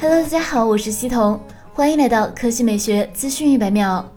Hello，大家好，我是西彤，欢迎来到科技美学资讯一百秒。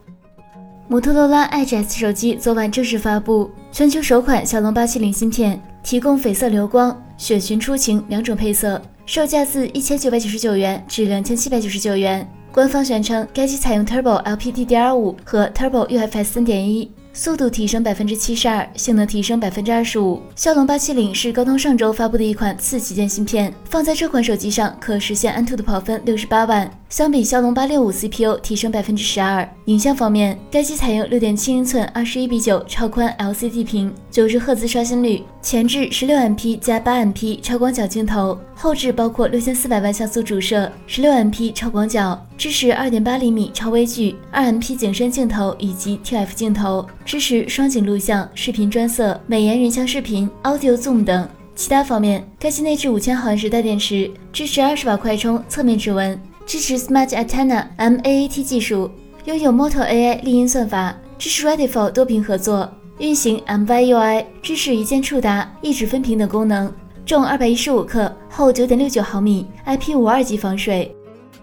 摩托罗拉 Edge S 手机昨晚正式发布，全球首款骁龙八七零芯片，提供绯色流光、雪寻出晴两种配色，售价自一千九百九十九元至两千七百九十九元。官方宣称，该机采用 Turbo LPDDR5 和 Turbo UFS 三点一。速度提升百分之七十二，性能提升百分之二十五。骁龙八七零是高通上周发布的一款次旗舰芯片，放在这款手机上可实现安兔的跑分六十八万。相比骁龙八六五 CPU 提升百分之十二。影像方面，该机采用六点七英寸二十一比九超宽 LCD 屏，九十赫兹刷新率，前置十六 MP 加八 MP 超广角镜头，后置包括六千四百万像素主摄，十六 MP 超广角，支持二点八厘米超微距，二 MP 景深镜头以及 TF 镜头，支持双景录像、视频专色、美颜人像视频、Audio Zoom 等。其他方面，该机内置五千毫安时大电池，支持二十瓦快充，侧面指纹。支持 Smart Antenna MAAT 技术，拥有 Moto AI 立音算法，支持 Ready for 多屏合作，运行 MyUI，支持一键触达、一指分屏等功能。重二百一十五克，厚九点六九毫米，IP 五二级防水。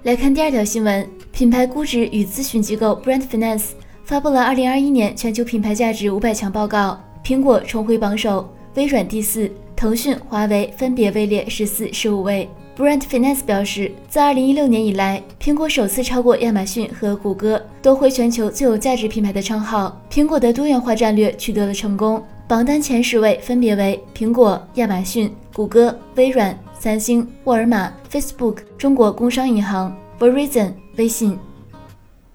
来看第二条新闻，品牌估值与咨询机构 Brand Finance 发布了二零二一年全球品牌价值五百强报告，苹果重回榜首，微软第四，腾讯、华为分别位列十四、十五位。Brand Finance 表示，自2016年以来，苹果首次超过亚马逊和谷歌，夺回全球最有价值品牌的称号。苹果的多元化战略取得了成功，榜单前十位分别为苹果、亚马逊、谷歌、微软、三星、沃尔玛、Facebook、中国工商银行、Verizon、微信。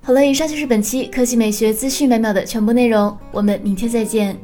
好了，以上就是本期科技美学资讯百秒的全部内容，我们明天再见。